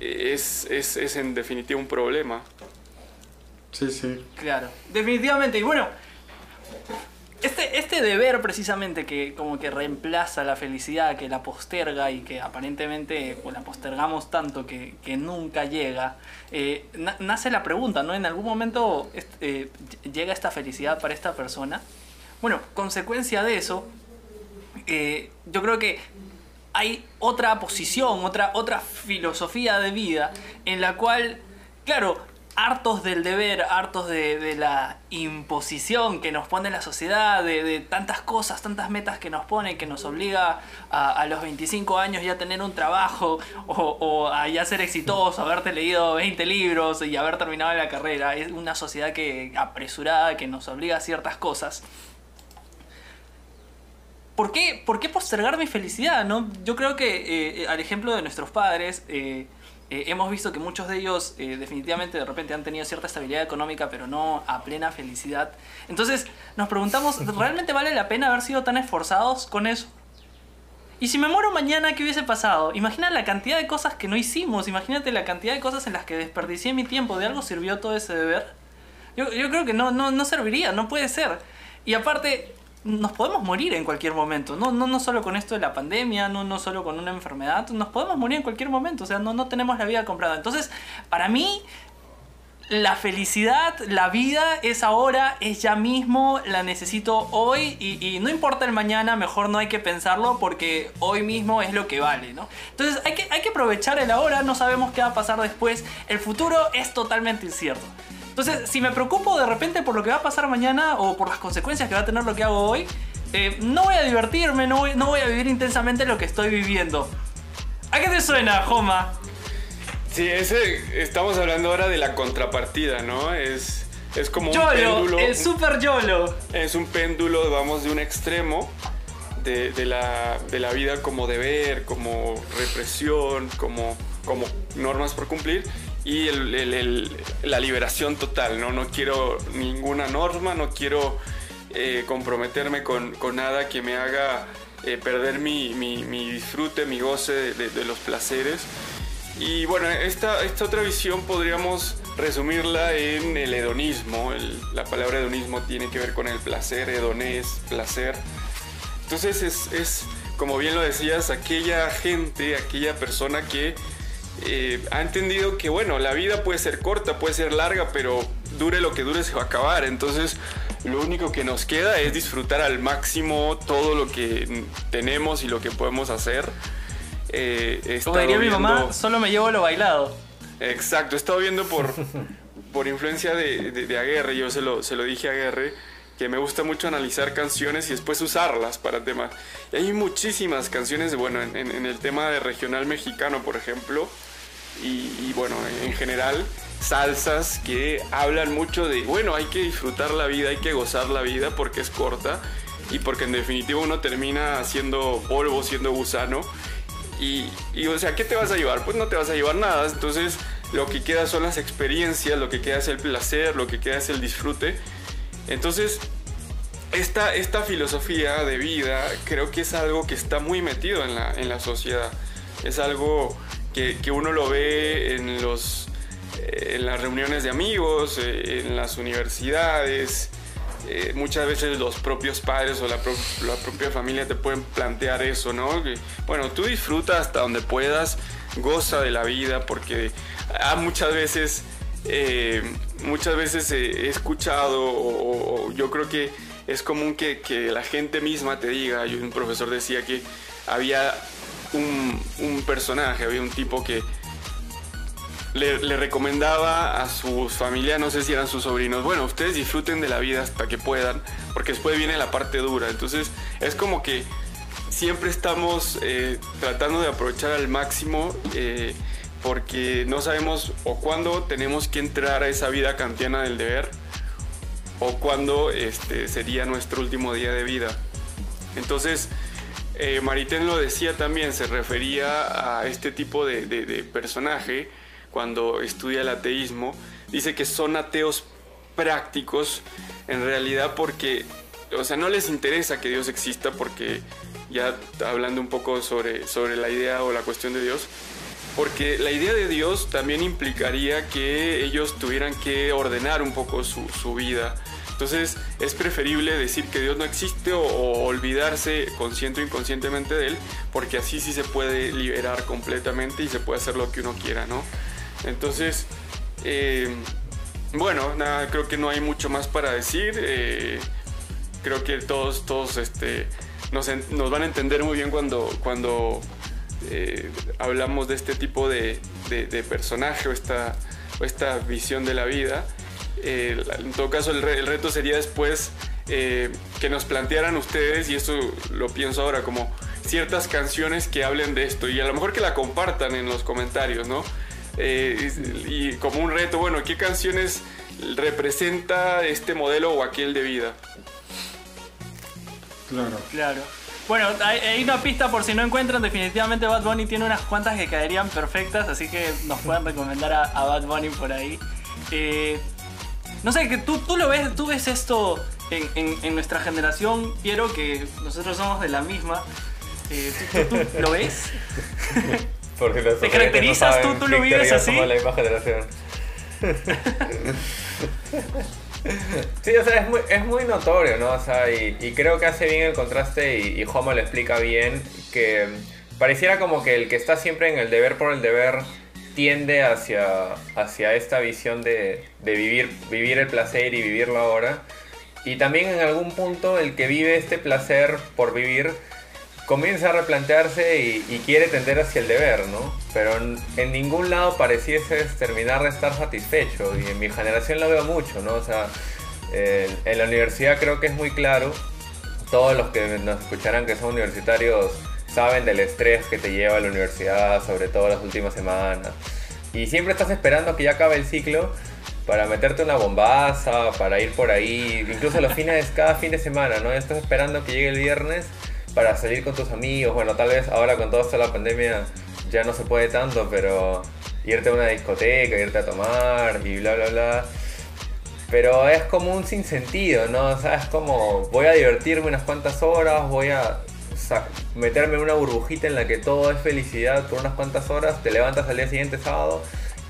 es, es, es en definitiva un problema. Sí, sí. Claro, definitivamente. Y bueno, este, este deber precisamente que como que reemplaza la felicidad, que la posterga y que aparentemente pues, la postergamos tanto que, nunca llega, eh, nace la pregunta, ¿no? ¿En algún momento eh, llega esta felicidad para esta persona? Bueno, consecuencia de eso, eh, yo creo que hay otra posición, otra, otra filosofía de vida en la cual, claro, hartos del deber, hartos de, la imposición que nos pone la sociedad, de, tantas cosas, tantas metas que nos pone, que nos obliga a, los 25 años ya tener un trabajo o, a ya ser exitoso, haberte leído 20 libros y haber terminado la carrera. Es una sociedad que apresurada, que nos obliga a ciertas cosas. ¿Por qué, ¿Por qué postergar mi felicidad? No? Yo creo que eh, al ejemplo de nuestros padres, eh, eh, hemos visto que muchos de ellos eh, definitivamente de repente han tenido cierta estabilidad económica, pero no a plena felicidad. Entonces nos preguntamos, ¿realmente vale la pena haber sido tan esforzados con eso? Y si me muero mañana, ¿qué hubiese pasado? Imagina la cantidad de cosas que no hicimos, imagínate la cantidad de cosas en las que desperdicié mi tiempo, ¿de algo sirvió todo ese deber? Yo, yo creo que no, no, no serviría, no puede ser. Y aparte, nos podemos morir en cualquier momento, no, no, no solo con esto de la pandemia, no, no solo con una enfermedad, nos podemos morir en cualquier momento, o sea, no, no tenemos la vida comprada. Entonces, para mí, la felicidad, la vida es ahora, es ya mismo, la necesito hoy y, no importa el mañana, mejor no hay que pensarlo porque hoy mismo es lo que vale, ¿no? Entonces hay que, hay que aprovechar el ahora, no sabemos qué va a pasar después, el futuro es totalmente incierto. Entonces, si me preocupo de repente por lo que va a pasar mañana o por las consecuencias que va a tener lo que hago hoy, eh, no voy a divertirme, no voy, no voy a vivir intensamente lo que estoy viviendo. ¿A qué te suena, Joma? Sí, ese, estamos hablando ahora de la contrapartida, ¿no? Es, es como un péndulo. El super YOLO. Es un péndulo, vamos, de un extremo de, la, de la vida como deber, como represión, como, como normas por cumplir y la liberación total, ¿no? No quiero ninguna norma, no quiero eh, comprometerme con, nada que me haga eh, perder mi, disfrute, mi goce de, los placeres. Y bueno, esta, esta otra visión podríamos resumirla en el hedonismo. la palabra hedonismo tiene que ver con el placer, hedonés, placer. Entonces es, es, como bien lo decías, aquella gente, aquella persona que eh, ha entendido que, bueno, la vida puede ser corta, puede ser larga, pero dure lo que dure se va a acabar. Entonces, lo único que nos queda es disfrutar al máximo todo lo que tenemos y lo que podemos hacer. Eh, Como diría mi mamá, solo me llevo lo bailado. Exacto, he estado viendo por, por influencia de, de, Aguerre, yo se lo, se lo dije a Aguerre, que me gusta mucho analizar canciones y después usarlas para temas. Y hay muchísimas canciones, bueno, en, en el tema de regional mexicano, por ejemplo, y, bueno, en general salsas que hablan mucho de, bueno, hay que disfrutar la vida, hay que gozar la vida porque es corta y porque en definitiva uno termina siendo polvo, siendo gusano. Y, y, o sea, ¿qué te vas a llevar? Pues no te vas a llevar nada. Entonces lo que queda son las experiencias, lo que queda es el placer, lo que queda es el disfrute. Entonces, esta, esta filosofía de vida creo que es algo que está muy metido en la, en la sociedad. Es algo que, uno lo ve en, los, eh, en las reuniones de amigos, eh, en las universidades, eh, muchas veces los propios padres o la, propia familia te pueden plantear eso, ¿no? bueno, tú disfruta hasta donde puedas, goza de la vida, porque ah, muchas veces, muchas veces he escuchado o, yo creo que es común que, la gente misma te diga, yo, un profesor decía que había un personaje, había un tipo que le, recomendaba a sus familias, no sé si eran sus sobrinos, bueno, ustedes disfruten de la vida hasta que puedan, porque después viene la parte dura. Entonces es como que siempre estamos eh, tratando de aprovechar al máximo eh, porque no sabemos o cuándo tenemos que entrar a esa vida kantiana del deber o cuándo este, sería nuestro último día de vida. Entonces, eh, Maritain lo decía también, se refería a este tipo de, de personaje cuando estudia el ateísmo, dice que son ateos prácticos en realidad porque, o sea, no les interesa que Dios exista porque, ya hablando un poco sobre, sobre la idea o la cuestión de Dios, porque la idea de Dios también implicaría que ellos tuvieran que ordenar un poco su, su vida. Entonces es preferible decir que Dios no existe o, o, olvidarse consciente o inconscientemente de Él, porque así sí se puede liberar completamente y se puede hacer lo que uno quiera, ¿no? Entonces, eh, bueno, nada, creo que no hay mucho más para decir. Eh, creo que todos, todos este, nos, van a entender muy bien cuando, cuando eh, hablamos de este tipo de, personaje o esta, esta, visión de la vida. En todo caso, el, el reto sería después que nos plantearan ustedes, y esto lo pienso ahora, como ciertas canciones que hablen de esto, y a lo mejor que la compartan en los comentarios, ¿no? Eh, y, como un reto, bueno, ¿qué canciones representa este modelo o aquel de vida? Claro. Claro. Bueno, hay, una pista por si no encuentran, definitivamente Bad Bunny tiene unas cuantas que caerían perfectas, así que nos pueden recomendar a, Bad Bunny por ahí. Eh, no sé, que tú, tú lo ves, tú ves esto en, nuestra generación, quiero que nosotros somos de la misma. Eh, ¿tú, lo ves? ¿Te caracterizas tú? ¿Tú lo vives así? la misma generación. sí, o sea, es muy, es muy notorio, ¿no? O sea, y, creo que hace bien el contraste y, y Homo lo explica bien, que pareciera como que el que está siempre en el deber por el deber tiende hacia, hacia esta visión de, de vivir, vivir el placer y vivirlo ahora. Y también en algún punto el que vive este placer por vivir comienza a replantearse y, quiere tender hacia el deber, ¿no? Pero en, ningún lado pareciese terminar de estar satisfecho y en mi generación lo veo mucho, ¿no? O sea, en la universidad creo que es muy claro, todos los que nos escucharán que son universitarios saben del estrés que te lleva a la universidad, sobre todo las últimas semanas. Y siempre estás esperando que ya acabe el ciclo para meterte una bombaza, para ir por ahí, incluso los fines, cada fin de semana, ¿no? Estás esperando que llegue el viernes para salir con tus amigos. Bueno, tal vez ahora con toda esta la pandemia ya no se puede tanto, pero irte a una discoteca, irte a tomar y bla, bla, bla. Pero es como un sinsentido, ¿no? O sea, es como voy a divertirme unas cuantas horas, voy a meterme en una burbujita en la que todo es felicidad por unas cuantas horas, te levantas al día siguiente sábado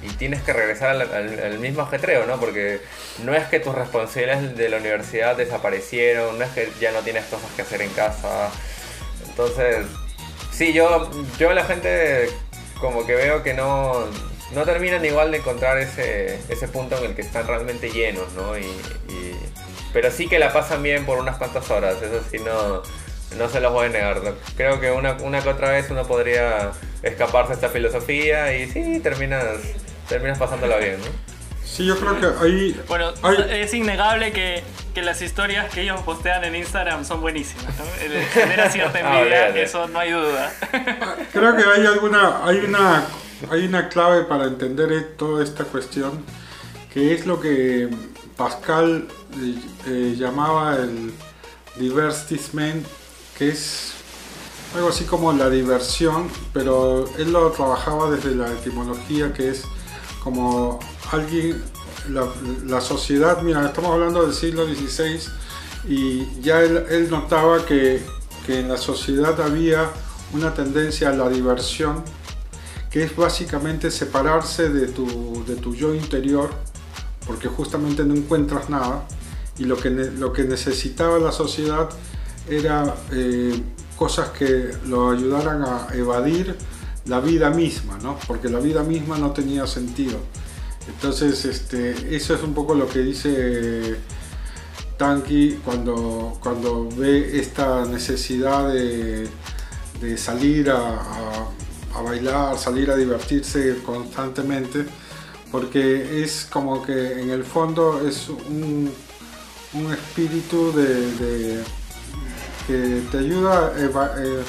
y tienes que regresar al, mismo ajetreo, ¿no? Porque no es que tus responsabilidades de la universidad desaparecieron, no es que ya no tienes cosas que hacer en casa, entonces, sí, yo, yo la gente como que veo que no, no terminan igual de encontrar ese, ese punto en el que están realmente llenos, ¿no? Y, pero sí que la pasan bien por unas cuantas horas, eso sí no, no se los voy a negar. Creo que una, una que otra vez uno podría escaparse de esta filosofía y sí, terminas, terminas pasándola bien, ¿no? Sí, yo creo que ahí... Bueno, es innegable que, que, las historias que ellos postean en Instagram son buenísimas. ¿no? Genera cierta ah, envidia, eso no hay duda. Creo que hay alguna... Hay una, hay una clave para entender toda esta cuestión, que es lo que Pascal eh, llamaba el divertissement, que es algo así como la diversión, pero él lo trabajaba desde la etimología, que es como alguien, la, sociedad, mira, estamos hablando del siglo XVI y ya él, notaba que, en la sociedad había una tendencia a la diversión, que es básicamente separarse de tu, de tu yo interior, porque justamente no encuentras nada, y lo que, lo que necesitaba la sociedad era eh, cosas que lo ayudaran a evadir la vida misma, ¿no? porque la vida misma no tenía sentido. Entonces, este, eso es un poco lo que dice Tanki cuando, cuando ve esta necesidad de, salir a, bailar, salir a divertirse constantemente, porque es como que en el fondo es un, espíritu de, que te ayuda a eh,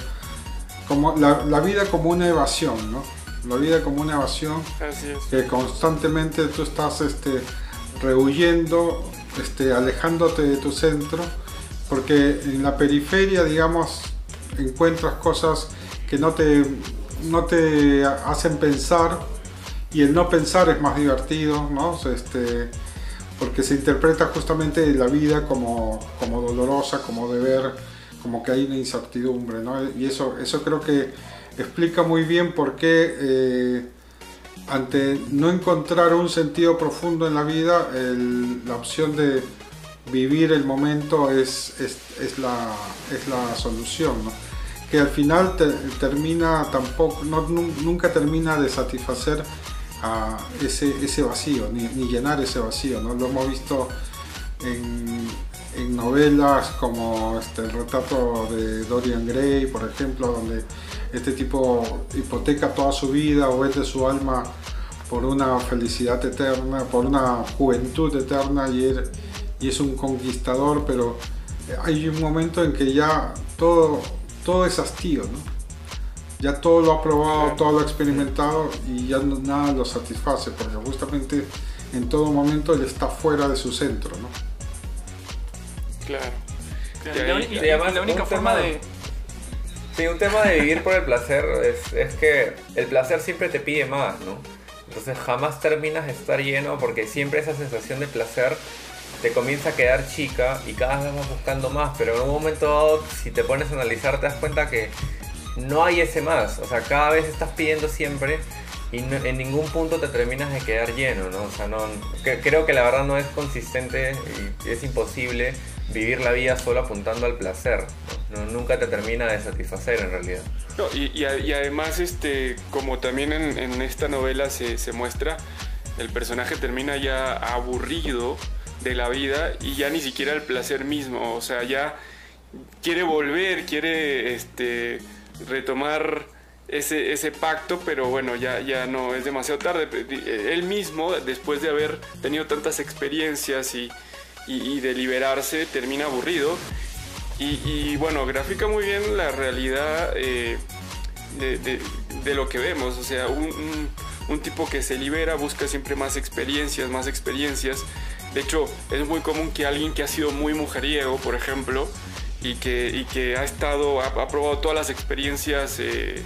como la, vida como una evasión, ¿no? La vida como una evasión que constantemente tú estás este, rehuyendo, este, alejándote de tu centro, porque en la periferia, digamos, encuentras cosas que no te, no te hacen pensar y el no pensar es más divertido, ¿no? Este, porque se interpreta justamente la vida como, como dolorosa, como deber, como que hay una incertidumbre, ¿no? Y eso, eso creo que explica muy bien por qué eh, ante no encontrar un sentido profundo en la vida, la opción de vivir el momento es, es, la, es la, solución, que al final termina tampoco, nunca termina de satisfacer a ese, ese vacío, ni, llenar ese vacío, ¿no? lo hemos visto en, en novelas como este, el retrato de Dorian Gray, por ejemplo, donde este tipo hipoteca toda su vida o vende su alma por una felicidad eterna, por una juventud eterna y, y es un conquistador, pero hay un momento en que ya todo, todo es hastío, ¿no? Ya todo lo ha probado, todo lo ha experimentado y ya nada lo satisface, porque justamente en todo momento él está fuera de su centro, ¿no? Claro. y, además la única forma de Sí, un tema de vivir por el placer es, que el placer siempre te pide más, ¿no? Entonces jamás terminas de estar lleno porque siempre esa sensación de placer te comienza a quedar chica y cada vez vas buscando más, pero en un momento dado, si te pones a analizar, te das cuenta que no hay ese más. O sea, cada vez estás pidiendo siempre y en ningún punto te terminas de quedar lleno, ¿no? O sea, no, creo que la verdad no es consistente y es imposible vivir la vida solo apuntando al placer. nunca te termina de satisfacer en realidad. y, además, este, como también en, esta novela se, se, muestra, el personaje termina ya aburrido de la vida y ya ni siquiera el placer mismo. O sea, ya quiere volver, quiere este, retomar ese, ese pacto, pero bueno, ya, ya no es demasiado tarde. Él mismo, después de haber tenido tantas experiencias y y, de liberarse termina aburrido. Y, bueno, grafica muy bien la realidad eh, de, lo que vemos. O sea, un, tipo que se libera busca siempre más experiencias, más experiencias. De hecho, es muy común que alguien que ha sido muy mujeriego, por ejemplo, y que, que ha estado, ha, probado todas las experiencias, eh,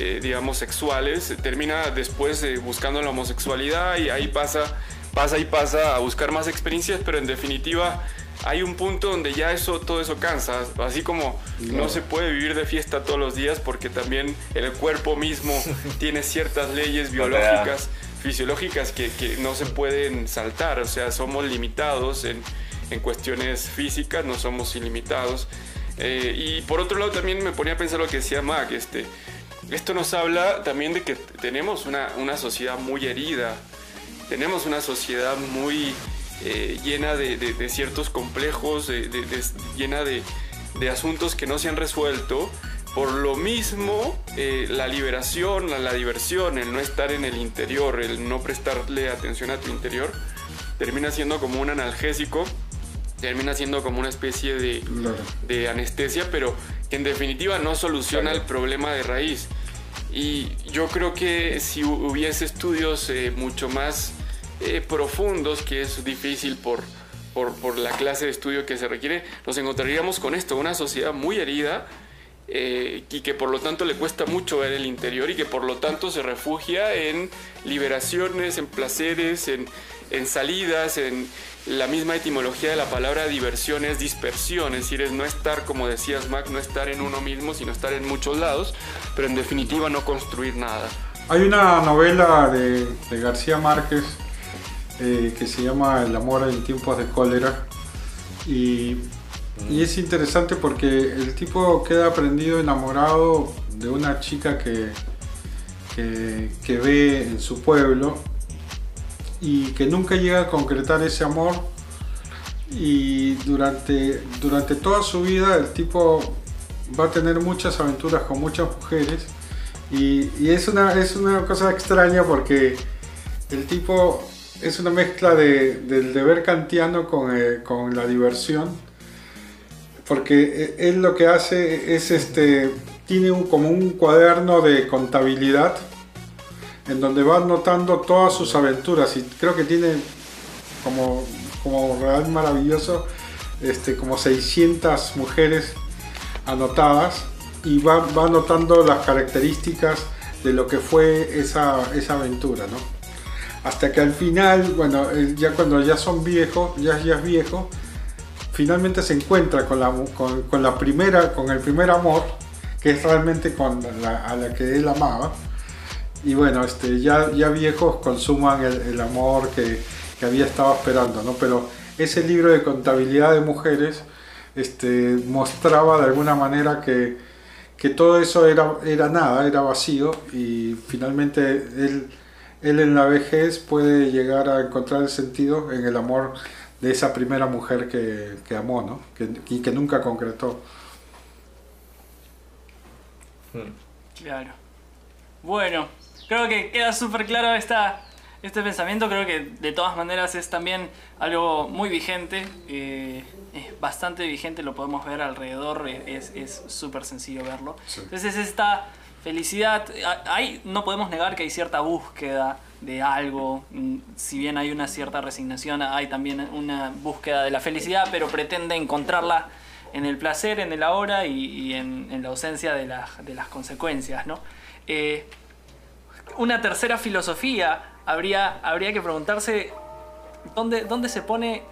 eh, digamos, sexuales, termina después buscando la homosexualidad y ahí pasa pasa y pasa a buscar más experiencias, pero en definitiva hay un punto donde ya eso, todo eso cansa. Así como no. se puede vivir de fiesta todos los días porque también el cuerpo mismo tiene ciertas leyes biológicas, fisiológicas que, no se pueden saltar. O sea, somos limitados en, cuestiones físicas, no somos ilimitados. Eh, y por otro lado también me ponía a pensar lo que decía Mac. Este, esto nos habla también de que tenemos una, una sociedad muy herida tenemos una sociedad muy eh, llena de, ciertos complejos, llena de, asuntos que no se han resuelto. Por lo mismo, eh, la liberación, la, diversión, el no estar en el interior, el no prestarle atención a tu interior, termina siendo como un analgésico, termina siendo como una especie de, anestesia, pero que en definitiva no soluciona el problema de raíz. Y yo creo que si hubiese estudios eh, mucho más eh, profundos, que es difícil por, por, la clase de estudio que se requiere, nos encontraríamos con esto, una sociedad muy herida eh, y que por lo tanto le cuesta mucho ver el interior y que por lo tanto se refugia en liberaciones, en placeres, en, en salidas, en la misma etimología de la palabra diversión es dispersión, es decir, es no estar, como decías Mac, no estar en uno mismo, sino estar en muchos lados, pero en definitiva no construir nada. Hay una novela de, de García Márquez eh, que se llama El amor en tiempos de cólera, Y, y es interesante porque el tipo queda prendido, enamorado de una chica que, que, que ve en su pueblo y que nunca llega a concretar ese amor. Y durante, durante toda su vida el tipo va a tener muchas aventuras con muchas mujeres. Y, y es, una, es una cosa extraña porque el tipo es una mezcla de, del deber kantiano con, eh, la diversión porque eh, él lo que hace es este tiene un, como un cuaderno de contabilidad en donde va anotando todas sus aventuras y creo que tiene como, como real maravilloso este, como 600 mujeres anotadas y va, va anotando las características de lo que fue esa, esa aventura, ¿no? Hasta que al final, bueno, él ya cuando ya son viejos, ya, ya es finalmente se encuentra con la, con, con la primera, con el primer amor, que es realmente con la, a la que él amaba. Y bueno, este, ya, ya viejos consuman el, el amor que, que, había estado esperando, ¿no? Pero ese libro de contabilidad de mujeres este, mostraba de alguna manera que, que todo eso era, era nada, era vacío y finalmente él, él en la vejez puede llegar a encontrar el sentido en el amor de esa primera mujer que, que amó, ¿no? Que, y que nunca concretó. Claro. Bueno, creo que queda súper claro esta, este pensamiento. Creo que de todas maneras es también algo muy vigente. Eh, es bastante vigente, lo podemos ver alrededor. Es súper sencillo verlo. Sí. Entonces, esta felicidad. Hay, no podemos negar que hay cierta búsqueda de algo. mm, Si bien hay una cierta resignación, hay también una búsqueda de la felicidad, pero pretende encontrarla en el placer, en el ahora y, en, la ausencia de, de las consecuencias, ¿no? Eh, una tercera filosofía habría, habría que preguntarse ¿dónde, dónde se pone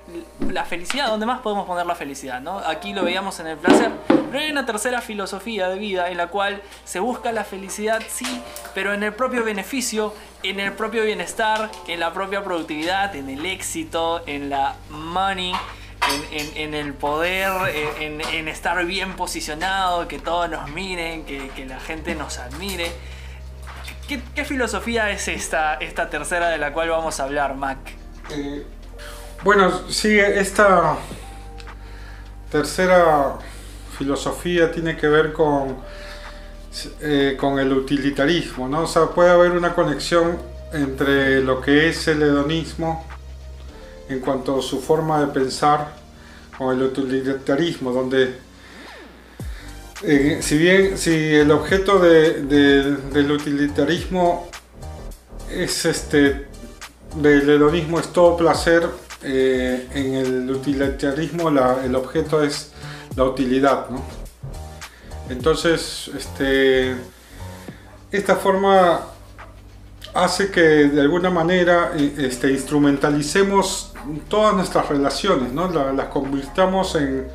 la felicidad, dónde más podemos poner la felicidad, ¿no? Aquí lo veíamos en el placer, pero hay una tercera filosofía de vida en la cual se busca la felicidad, sí, pero en el propio beneficio, en el propio bienestar, en la propia productividad, en el éxito, en la money, en, el poder, en, en- en estar bien posicionado, que todos nos miren, que, que la gente nos admire. ¿Qué, qué filosofía es esta, esta tercera de la cual vamos a hablar, Mac? Eh, bueno, sí, esta tercera filosofía tiene que ver con, eh, con el utilitarismo, ¿no? O sea, puede haber una conexión entre lo que es el hedonismo en cuanto a su forma de pensar con el utilitarismo, donde eh, si bien si el objeto de- de- del utilitarismo es este del hedonismo es todo placer, eh, en el utilitarismo el objeto es la utilidad, ¿no? Entonces, este, esta forma hace que de alguna manera eh, este, instrumentalicemos todas nuestras relaciones, ¿no? La- las convirtamos en,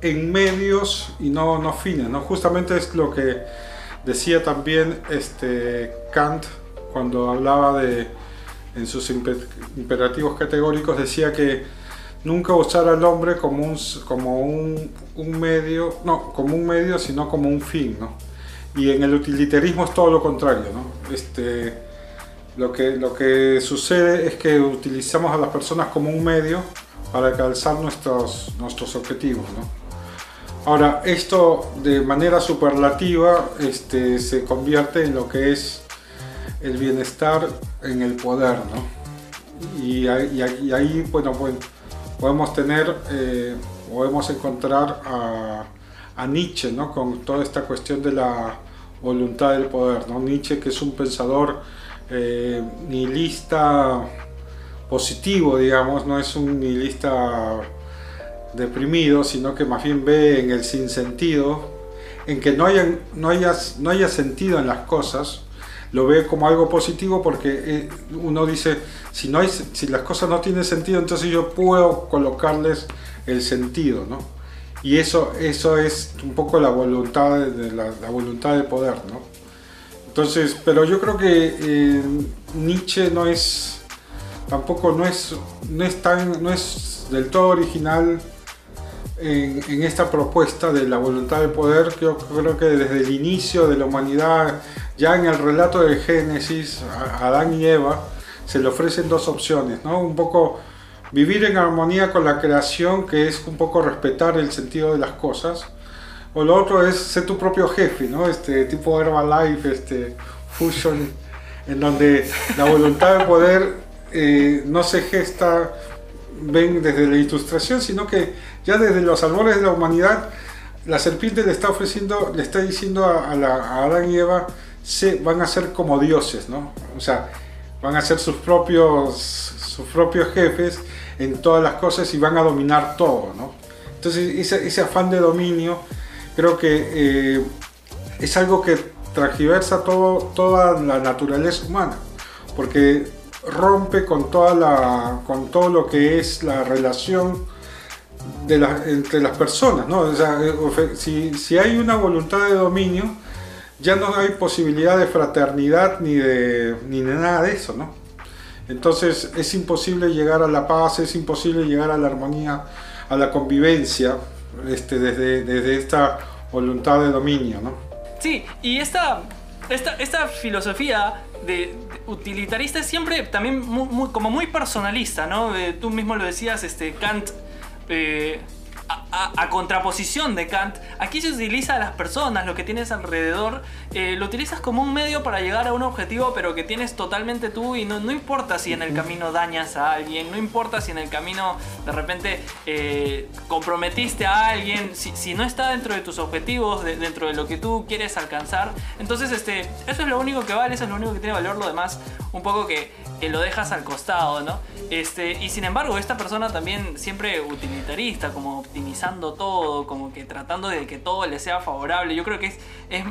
en medios y no, no fines, ¿no? Justamente es lo que decía también este, Kant cuando hablaba de, en sus impe- imperativos categóricos, decía que nunca usar al hombre como un, como un, un medio, no, como un medio, sino como un fin, ¿no? Y en el utilitarismo es todo lo contrario, ¿no? Este, lo, que, lo que sucede es que utilizamos a las personas como un medio para alcanzar nuestros, nuestros objetivos, ¿no? Ahora, esto de manera superlativa este, se convierte en lo que es el bienestar en el poder, ¿no? Y, ahí- bueno, podemos tener, eh, podemos encontrar a, Nietzsche, ¿no? Con toda esta cuestión de la voluntad del poder, ¿no? Nietzsche que es un pensador eh, nihilista positivo, digamos, no es un nihilista deprimido, sino que más bien ve en el sinsentido, en que no haya sentido en las cosas, lo ve como algo positivo porque eh, uno dice, si, no hay, si las cosas no tienen sentido, entonces yo puedo colocarles el sentido, ¿no? Y eso, eso es un poco la voluntad de, la, la voluntad de poder, ¿no? Entonces, pero yo creo que eh, Nietzsche no es, tampoco no es, no es tan, no es del todo original en, esta propuesta de la voluntad de poder. Yo creo que desde el inicio de la humanidad, ya en el relato de Génesis, a Adán y Eva, se le ofrecen dos opciones, ¿no? Un poco vivir en armonía con la creación, que es un poco respetar el sentido de las cosas, o lo otro es ser tu propio jefe, ¿no? Este tipo Herbalife, este Fusion, en donde la voluntad de poder eh, no se gesta ven desde la ilustración, sino que ya desde los albores de la humanidad, la serpiente le está ofreciendo, le está diciendo a, a, Adán y Eva, se, van a ser como dioses, ¿no? O sea, van a ser sus propios, sus propios jefes en todas las cosas y van a dominar todo, ¿no? Entonces ese, ese afán de dominio creo que eh, es algo que transgiversa todo, toda la naturaleza humana, porque rompe con, toda la, con todo lo que es la relación de entre las personas. ¿no? O sea, eh, si, si, hay una voluntad de dominio, ya no hay posibilidad de fraternidad ni de, ni de nada de eso. ¿no? Entonces es imposible llegar a la paz, es imposible llegar a la armonía, a la convivencia este, desde, desde esta voluntad de dominio. ¿no? Sí, y esta, esta, esta filosofía de, utilitarista es siempre también como muy personalista, ¿no? tú mismo lo decías, este, Kant... Eh, a, contraposición de Kant, aquí se utiliza a las personas, lo que tienes alrededor, eh, lo utilizas como un medio para llegar a un objetivo, pero que tienes totalmente tú y no, no importa si en el camino dañas a alguien, no importa si en el camino de repente eh, comprometiste a alguien, si, si, no está dentro de tus objetivos, dentro de lo que tú quieres alcanzar, entonces este, eso es lo único que vale, eso es lo único que tiene valor, lo demás un poco que, que lo dejas al costado, ¿no? Este, y sin embargo, esta persona también siempre utilitarista, como optimizando todo, como que tratando de que todo le sea favorable. Yo creo que es, es,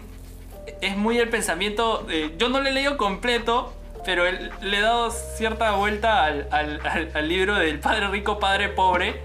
es muy el pensamiento, yo no le he leído completo, pero le he dado cierta vuelta al, al, libro del Padre Rico, Padre Pobre.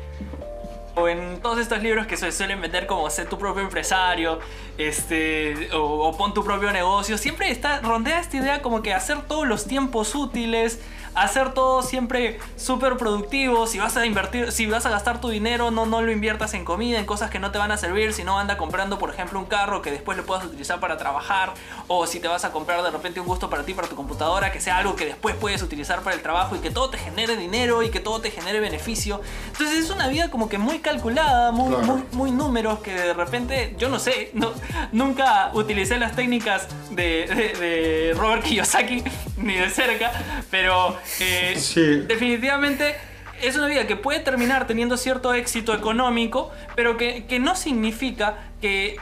O en todos estos libros que se suelen vender como ser tu propio empresario, este, o, o, pon tu propio negocio, siempre está, rondea esta idea como que hacer todos los tiempos útiles, hacer todo siempre súper productivo. Si vas a invertir, si vas a gastar tu dinero, no, no lo inviertas en comida, en cosas que no te van a servir, sino anda comprando, por ejemplo, un carro que después lo puedas utilizar para trabajar, o si te vas a comprar de repente un gusto para ti, para tu computadora, que sea algo que después puedes utilizar para el trabajo y que todo te genere dinero y que todo te genere beneficio. Entonces es una vida como que muy calculada, muy, muy, muy números, que de repente, yo no sé, no, nunca utilicé las técnicas de, de Robert Kiyosaki ni de cerca, pero eh, definitivamente es una vida que puede terminar teniendo cierto éxito económico, pero que, no significa que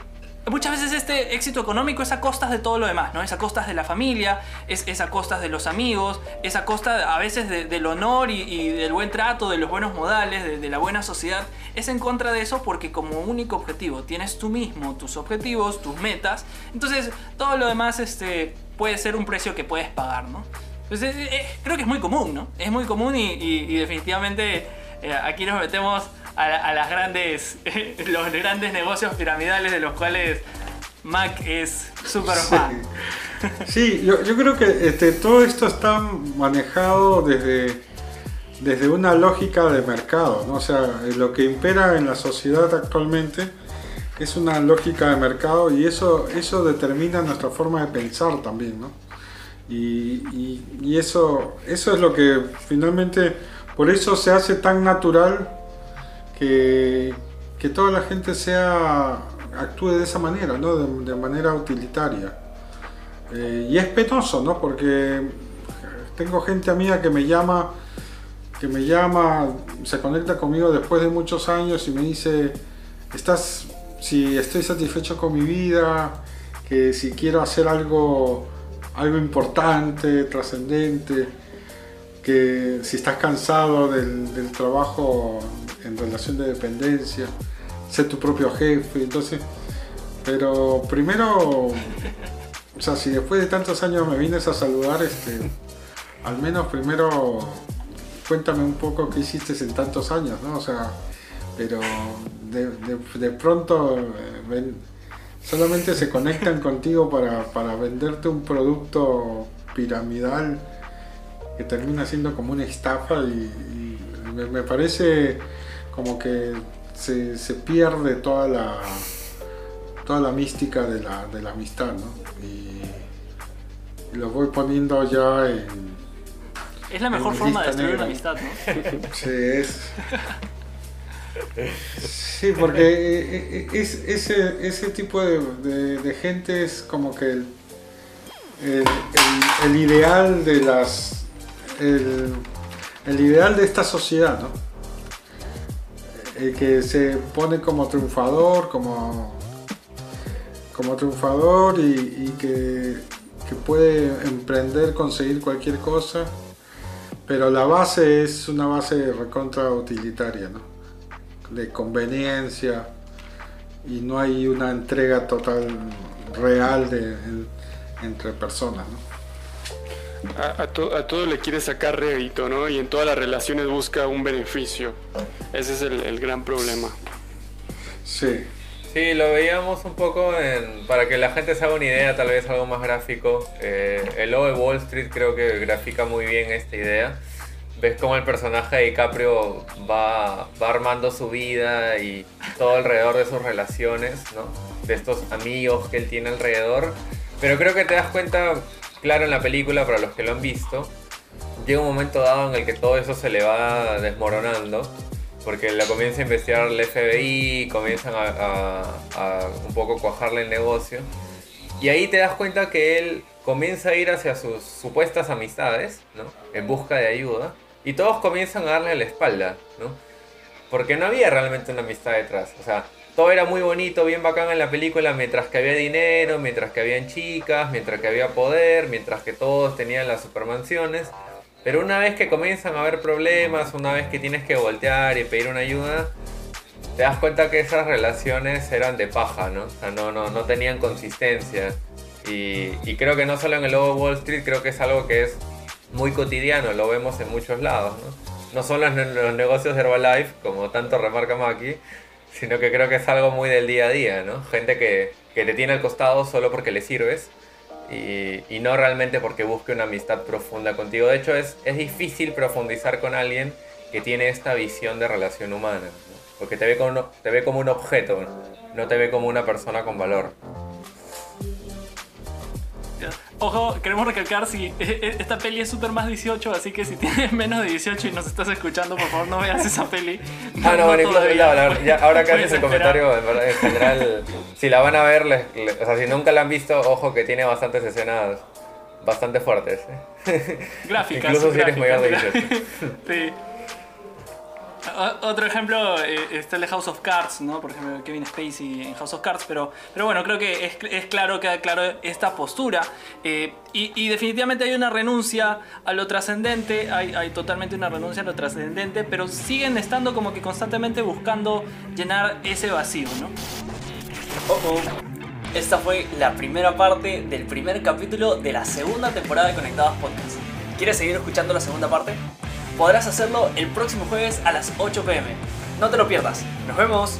muchas veces este éxito económico es a costas de todo lo demás, ¿no? Es a costas de la familia, es, a costas de los amigos, es a costa a veces del honor y, del buen trato, de los buenos modales, de, de, la buena sociedad. Es en contra de eso porque como único objetivo tienes tú mismo tus objetivos, tus metas. Entonces todo lo demás este, puede ser un precio que puedes pagar, ¿no? Pues, eh, eh, creo que es muy común, ¿no? Es muy común y, definitivamente eh, aquí nos metemos a, las grandes, los grandes negocios piramidales de los cuales Mac es súper fan. Sí, yo, creo que este, todo esto está manejado desde, desde una lógica de mercado, ¿no? O sea, lo que impera en la sociedad actualmente es una lógica de mercado y eso, eso determina nuestra forma de pensar también, ¿no? Y, eso, eso es lo que finalmente, por eso se hace tan natural que, que toda la gente sea actúe de esa manera, ¿no? de, manera utilitaria. Eh, y es penoso, ¿no? Porque tengo gente amiga que me llama, que me llama, se conecta conmigo después de muchos años y me dice, estás, si estoy satisfecho con mi vida, que si quiero hacer algo algo importante, trascendente, que si estás cansado del, trabajo en relación de dependencia, sé tu propio jefe, entonces, pero primero, o sea, si después de tantos años me vienes a saludar, este, al menos primero cuéntame un poco qué hiciste en tantos años, ¿no? O sea, pero de, pronto eh, solamente se conectan contigo para, venderte un producto piramidal que termina siendo como una estafa y, me, parece como que se, se pierde toda la toda la mística de la, de la amistad, ¿no? Y, y lo voy poniendo ya en... Es la mejor forma de destruir una amistad, ¿no? Sí, es... Sí, porque eh, eh, es, ese, ese tipo de, gente es como que el, el, ideal de las... El, ideal de esta sociedad, ¿no? El que se pone como triunfador, como, como triunfador y, y que, que puede emprender, conseguir cualquier cosa, pero la base es una base recontra utilitaria, ¿no? De conveniencia y no hay una entrega total real de, en- entre personas, ¿no? A, a to- a todo le quiere sacar rédito, ¿no? Y en todas las relaciones busca un beneficio. Ese es el, el gran problema. Sí, Sí, lo veíamos un poco en, para que la gente se haga una idea, tal vez algo más gráfico. Eh, el logo de Wall Street creo que grafica muy bien esta idea. Ves cómo el personaje de DiCaprio va, va armando su vida y todo alrededor de sus relaciones, ¿no? De estos amigos que él tiene alrededor. Pero creo que te das cuenta, claro, en la película, para los que lo han visto, llega un momento dado en el que todo eso se le va desmoronando porque la comienza a investigar el FBI, comienzan a, a- a un poco cuajarle el negocio. Y ahí te das cuenta que él comienza a ir hacia sus supuestas amistades, ¿no? En busca de ayuda. Y todos comienzan a darle la espalda, ¿no? Porque no había realmente una amistad detrás. O sea, todo era muy bonito, bien bacán en la película, mientras que había dinero, mientras que habían chicas, mientras que había poder, mientras que todos tenían las supermansiones. Pero una vez que comienzan a haber problemas, una vez que tienes que voltear y pedir una ayuda, te das cuenta que esas relaciones eran de paja, ¿no? O sea, no, no, no tenían consistencia. Y, y creo que no solo en el lobo Wall Street, creo que es algo que es muy cotidiano, lo vemos en muchos lados, ¿no? No solo en los negocios de Herbalife, como tanto remarca Maki, sino que creo que es algo muy del día a día, ¿no? Gente que, que te tiene al costado solo porque le sirves y, y no realmente porque busque una amistad profunda contigo. De hecho, es, es difícil profundizar con alguien que tiene esta visión de relación humana, porque te ve, como te ve como un objeto, no te ve como una persona con valor. Ojo, queremos recalcar si eh, eh, esta peli es súper más 18, así que si tienes menos de 18 y nos estás escuchando, por favor no veas esa peli. Ah, no, bueno, incluso, ya, la verdad, ya, ahora que haces el comentario, en, general, si la van a ver, les- les- o sea, si nunca la han visto, ojo que tiene bastantes escenas bastante fuertes. Gráficas. Incluso si eres mayor de gráficas. sí. Otro ejemplo eh, está el de House of Cards, ¿no? Por ejemplo, Kevin Spacey en House of Cards, pero, pero bueno, creo que es, es claro, queda claro esta postura. eh, y, y definitivamente hay una renuncia a lo trascendente, hay, hay totalmente una renuncia a lo trascendente, pero siguen estando como que constantemente buscando llenar ese vacío, ¿no? Oh, oh. Esta fue la primera parte del primer capítulo de la segunda temporada de Conectados Podcast. ¿Quieres seguir escuchando la segunda parte? Podrás hacerlo el próximo jueves a las 8 pm. No te lo pierdas. Nos vemos.